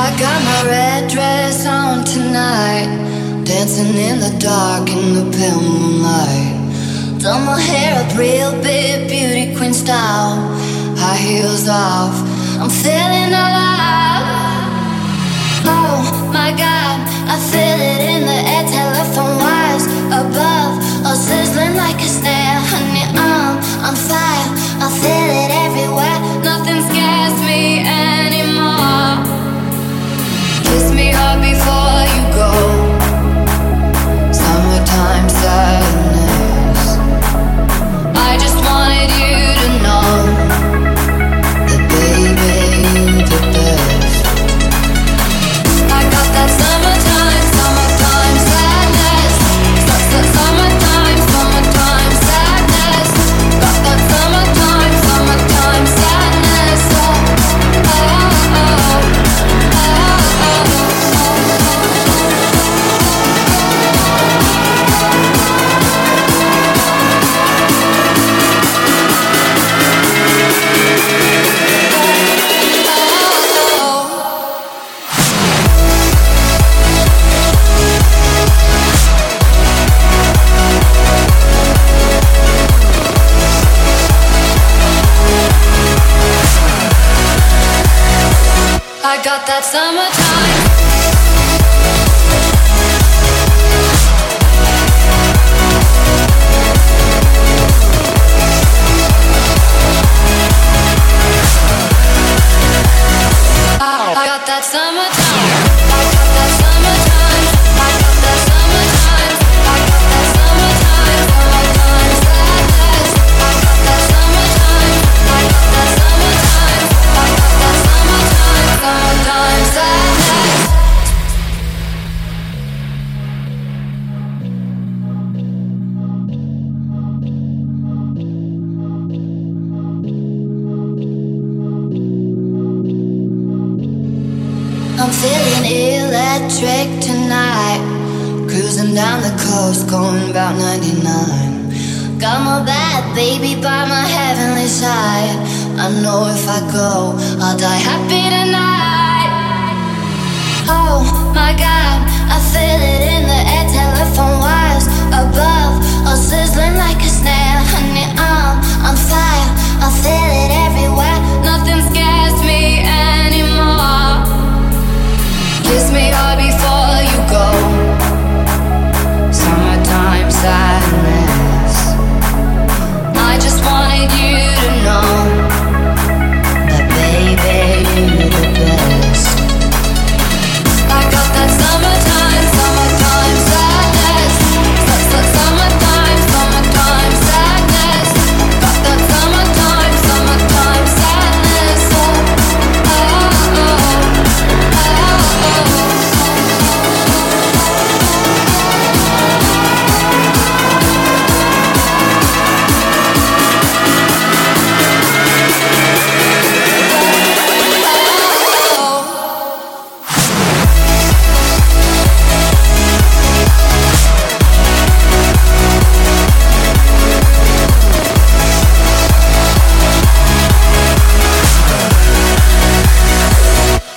I got my red dress on tonight, dancing in the dark in the pale moonlight. Done my hair up real big, beauty queen style, high heels off. I'm feeling alive. Oh my God, I feel it in the air, telephone wires above, all sizzling like a snare. Honey, I'm on fire, I feel it everywhere. Nothing scares me anymore kiss me hard before you go. Summertime sadness. I know if I go, I'll die happy.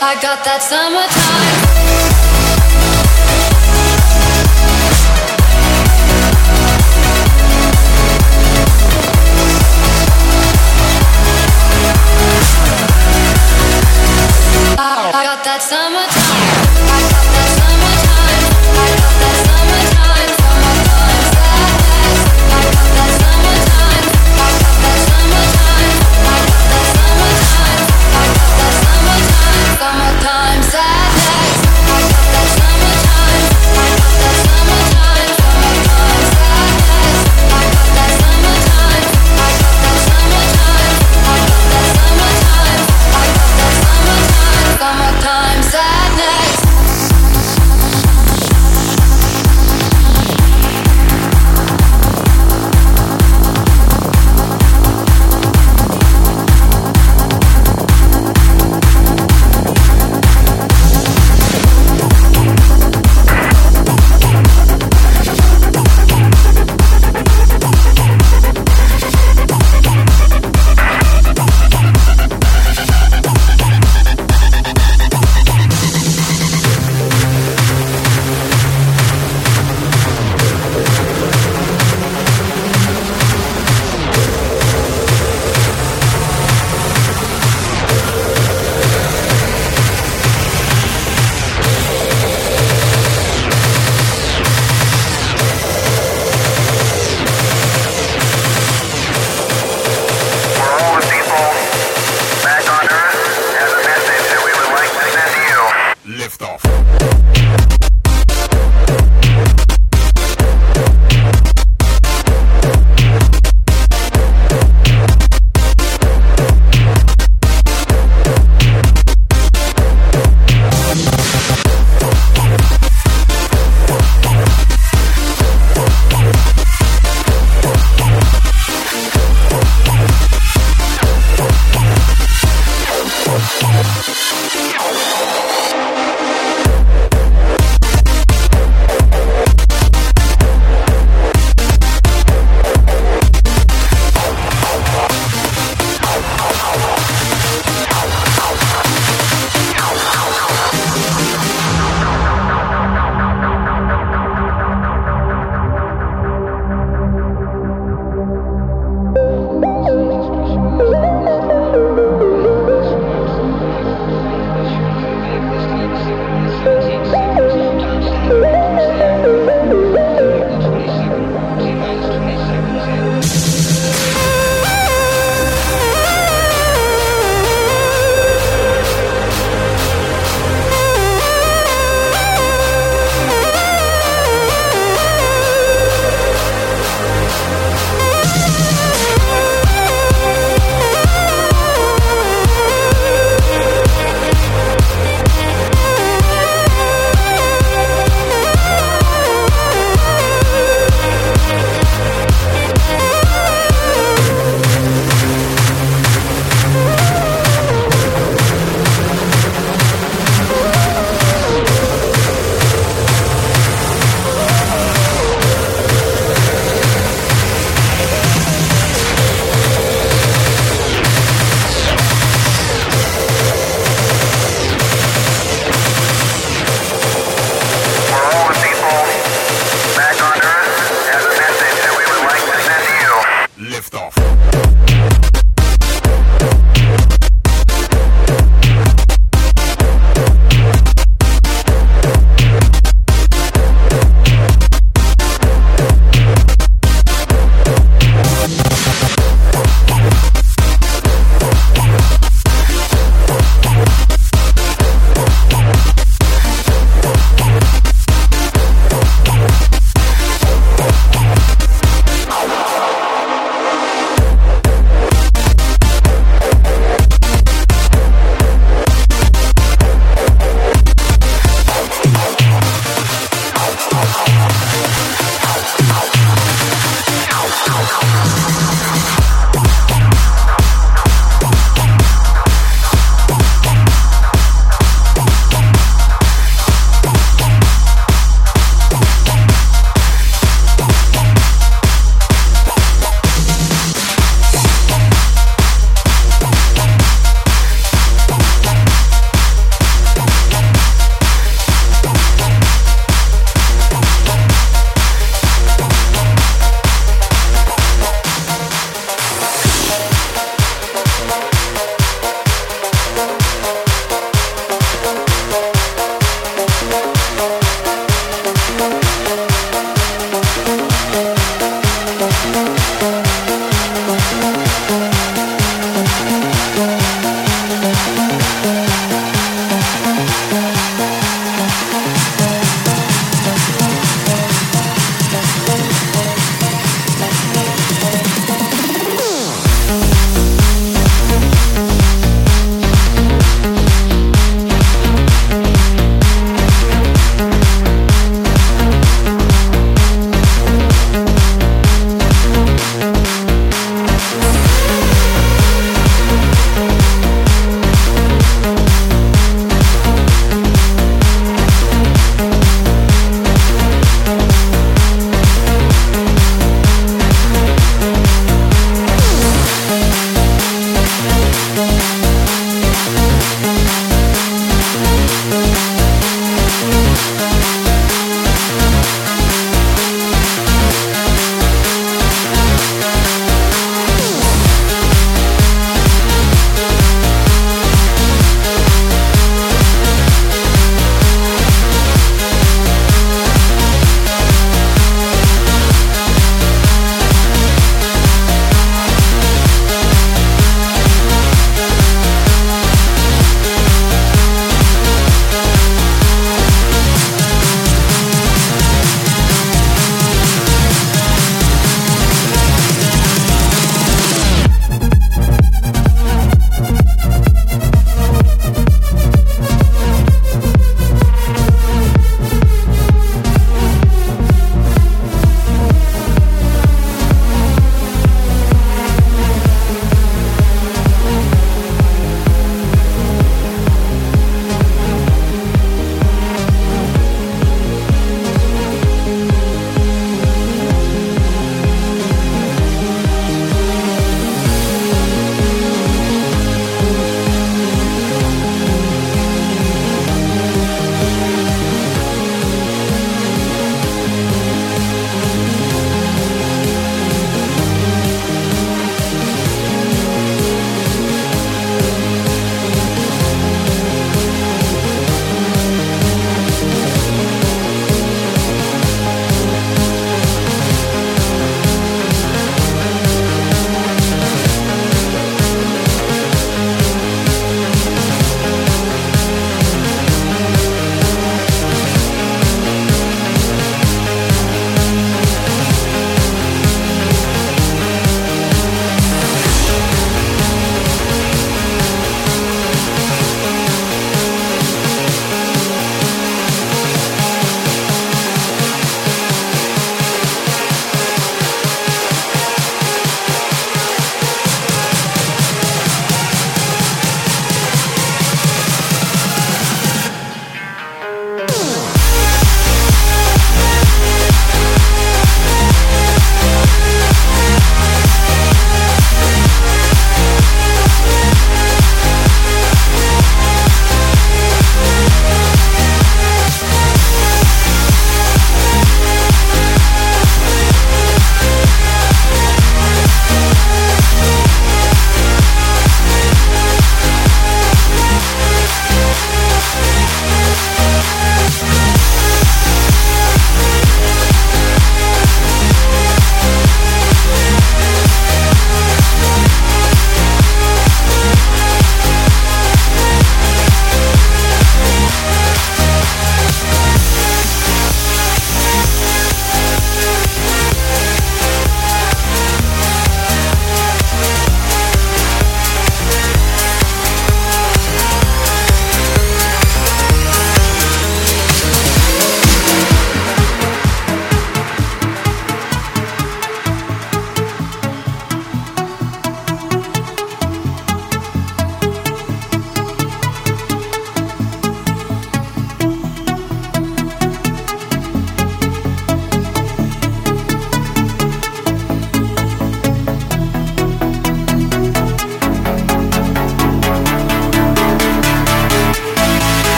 I got that summertime. I got that summertime.